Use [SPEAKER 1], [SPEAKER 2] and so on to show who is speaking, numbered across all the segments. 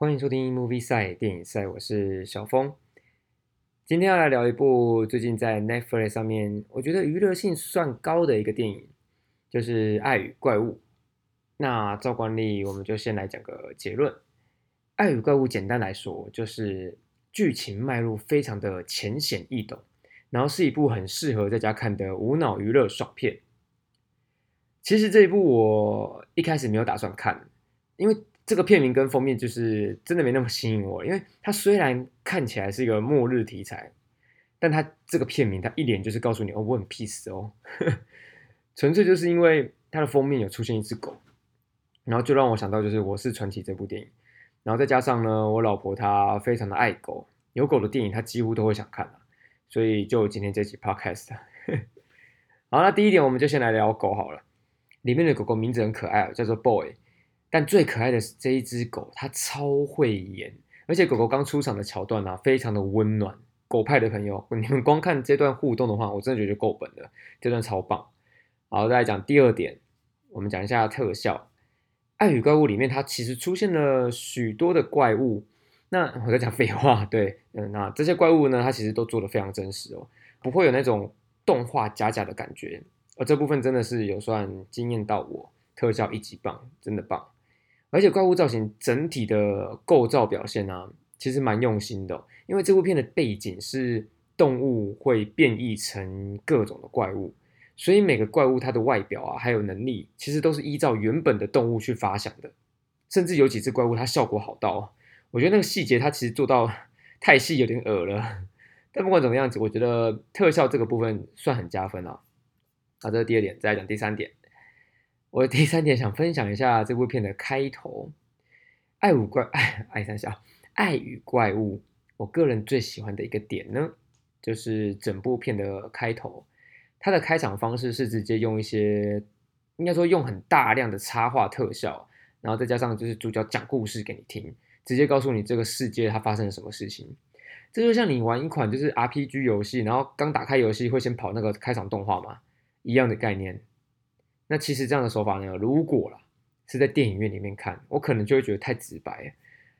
[SPEAKER 1] 欢迎收听 Movie 赛电影赛，我是小峰。今天要来聊一部最近在 Netflix 上面，我觉得娱乐性算高的一个电影，就是《爱与怪物》。那照惯例，我们就先来讲个结论。《爱与怪物》简单来说，就是剧情脉络非常的浅显易懂，然后是一部很适合在家看的无脑娱乐爽片。其实这一部我一开始没有打算看，因为这个片名跟封面就是真的没那么吸引我。因为它虽然看起来是一个末日题材，但它这个片名它一脸就是告诉你哦，我很 peace 哦，纯粹就是因为它的封面有出现一只狗，然后就让我想到就是《我是传奇》这部电影，然后再加上呢，我老婆她非常的爱狗，有狗的电影她几乎都会想看所以就今天这期 podcast。好，那第一点我们就先来聊狗好了。里面的狗狗名字很可爱，叫做 Boy。但最可爱的是这一只狗，它超会演，而且狗狗刚出场的桥段呢，非常的温暖。狗派的朋友，你们光看这段互动的话，我真的觉得够本了，这段超棒。好，再来讲第二点，我们讲一下特效。《爱与怪物》里面它其实出现了许多的怪物，那我在讲废话，对，嗯，那这些怪物呢，它其实都做的非常真实哦，不会有那种动画假假的感觉。而这部分真的是有算惊艳到我，特效一级棒，真的棒。而且怪物造型整体的构造表现呢，其实蛮用心的。因为这部片的背景是动物会变异成各种的怪物，所以每个怪物它的外表啊，还有能力，其实都是依照原本的动物去发想的。甚至有几只怪物，它效果好到，我觉得那个细节它其实做到 太细，有点恶了。但不管怎么样子，我觉得特效这个部分算很加分啊。好，这是第二点，再来讲第三点。我第三点想分享一下这部片的开头，《爱五怪爱爱三小爱与怪物》。我个人最喜欢的一个点呢，就是整部片的开头，它的开场方式是直接用一些，应该说用很大量的插画特效，然后再加上就是主角讲故事给你听，直接告诉你这个世界它发生了什么事情。这就像你玩一款就是 RPG 游戏，然后刚打开游戏会先跑那个开场动画嘛。一样的概念，那其实这样的手法呢，如果啦是在电影院里面看，我可能就会觉得太直白。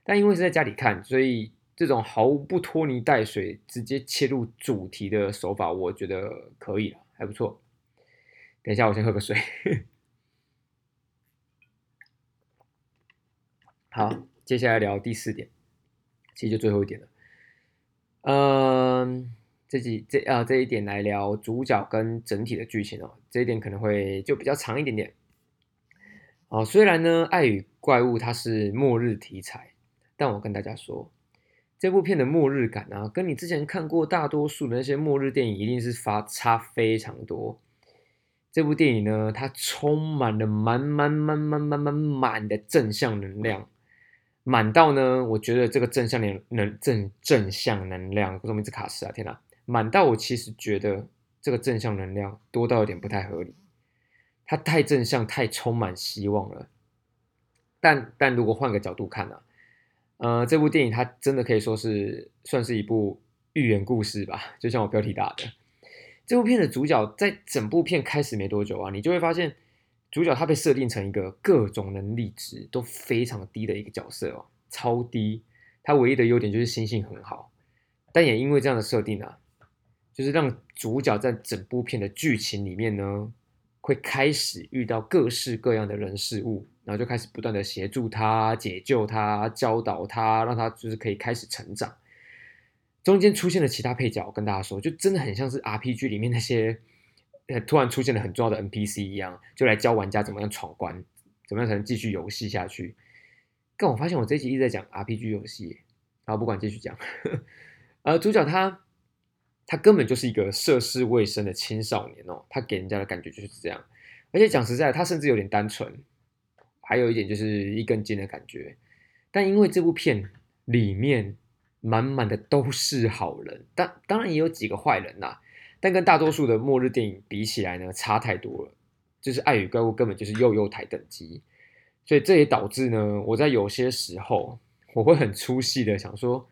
[SPEAKER 1] 但因为是在家里看，所以这种毫不拖泥带水、直接切入主题的手法，我觉得可以了，还不错。等一下，我先喝个水。好，接下来聊第四点，其实就最后一点了。嗯。这几这啊这一点来聊主角跟整体的剧情哦，这一点可能会就比较长一点点。哦，虽然呢《爱与怪物》它是末日题材，但我跟大家说，这部片的末日感啊，跟你之前看过大多数的那些末日电影一定是发差非常多。这部电影呢，它充满了满满满满满满满的正向能量，满到呢，我觉得这个正向能能正正向能量，为什么一直卡死啊？天哪！满到我其实觉得这个正向能量多到有点不太合理，它太正向，太充满希望了。但但如果换个角度看呢，呃，这部电影它真的可以说是算是一部寓言故事吧，就像我标题打的。这部片的主角在整部片开始没多久啊，你就会发现主角他被设定成一个各种能力值都非常低的一个角色哦，超低。他唯一的优点就是心性很好，但也因为这样的设定啊。就是让主角在整部片的剧情里面呢，会开始遇到各式各样的人事物，然后就开始不断的协助他、解救他、教导他，让他就是可以开始成长。中间出现了其他配角，我跟大家说，就真的很像是 RPG 里面那些突然出现了很重要的 NPC 一样，就来教玩家怎么样闯关，怎么样才能继续游戏下去。但我发现我这集一直在讲 RPG 游戏，好，不管继续讲，呃，主角他。他根本就是一个涉世未深的青少年哦，他给人家的感觉就是这样。而且讲实在，他甚至有点单纯，还有一点就是一根筋的感觉。但因为这部片里面满满的都是好人，当当然也有几个坏人呐。但跟大多数的末日电影比起来呢，差太多了。就是《爱与怪物》根本就是幼幼台等级，所以这也导致呢，我在有些时候我会很出戏的想说，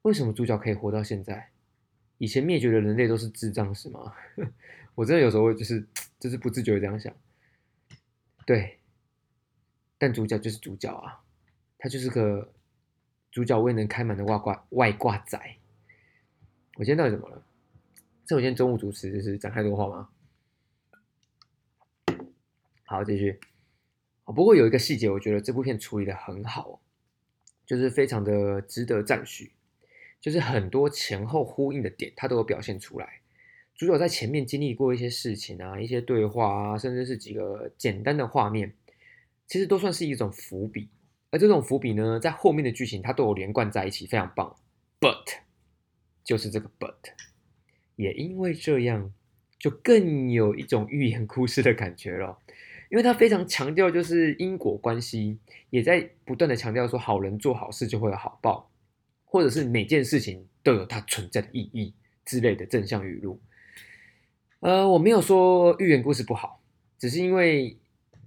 [SPEAKER 1] 为什么主角可以活到现在？以前灭绝的人类都是智障是吗？我真的有时候就是就是不自觉的这样想。对，但主角就是主角啊，他就是个主角未能开门的外挂外挂仔。我今天到底怎么了？是我今天中午主持就是讲太多话吗？好，继续。不过有一个细节，我觉得这部片处理的很好，就是非常的值得赞许，就是很多前后呼应的点，它都有表现出来。主角在前面经历过一些事情啊，一些对话啊，甚至是几个简单的画面，其实都算是一种伏笔。而这种伏笔呢，在后面的剧情它都有连贯在一起，非常棒。But 就是这个 But，也因为这样，就更有一种寓言故事的感觉了。因为他非常强调就是因果关系，也在不断的强调说好人做好事就会有好报，或者是每件事情都有它存在的意义之类的正向语录。呃，我没有说寓言故事不好，只是因为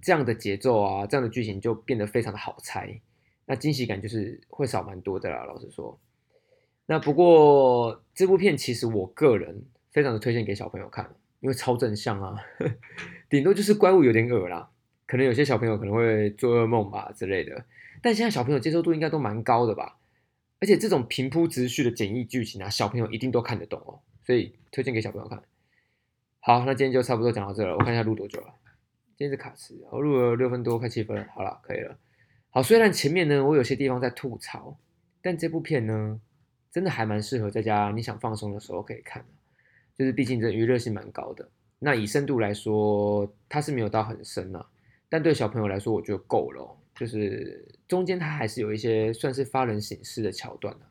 [SPEAKER 1] 这样的节奏啊，这样的剧情就变得非常的好猜，那惊喜感就是会少蛮多的啦。老实说，那不过这部片其实我个人非常的推荐给小朋友看。因为超正向啊，顶多就是怪物有点恶啦，可能有些小朋友可能会做噩梦吧之类的。但现在小朋友接受度应该都蛮高的吧？而且这种平铺直叙的简易剧情啊，小朋友一定都看得懂哦，所以推荐给小朋友看。好，那今天就差不多讲到这了。我看一下录多久了，今天是卡池，我录了六分多，快七分了。好了，可以了。好，虽然前面呢我有些地方在吐槽，但这部片呢真的还蛮适合在家你想放松的时候可以看的。就是毕竟这娱乐性蛮高的，那以深度来说，它是没有到很深啊，但对小朋友来说，我觉得够了。就是中间它还是有一些算是发人省思的桥段的。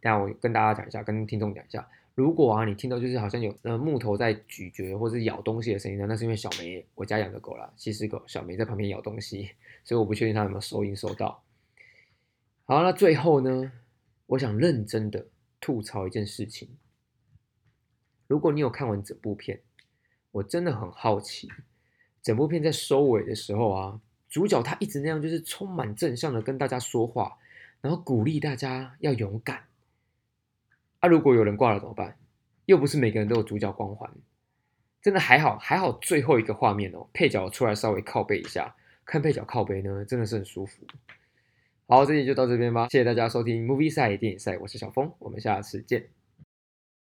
[SPEAKER 1] 等下我跟大家讲一下，跟听众讲一下，如果啊你听到就是好像有呃木头在咀嚼或者咬东西的声音呢，那是因为小梅我家养的狗啦，西施狗小梅在旁边咬东西，所以我不确定它有没有收音收到。好，那最后呢，我想认真的吐槽一件事情。如果你有看完整部片，我真的很好奇，整部片在收尾的时候啊，主角他一直那样，就是充满正向的跟大家说话，然后鼓励大家要勇敢。啊，如果有人挂了怎么办？又不是每个人都有主角光环，真的还好，还好最后一个画面哦，配角出来稍微靠背一下，看配角靠背呢，真的是很舒服。好，这集就到这边吧，谢谢大家收听 Movie 赛电影赛，我是小峰，我们下次见。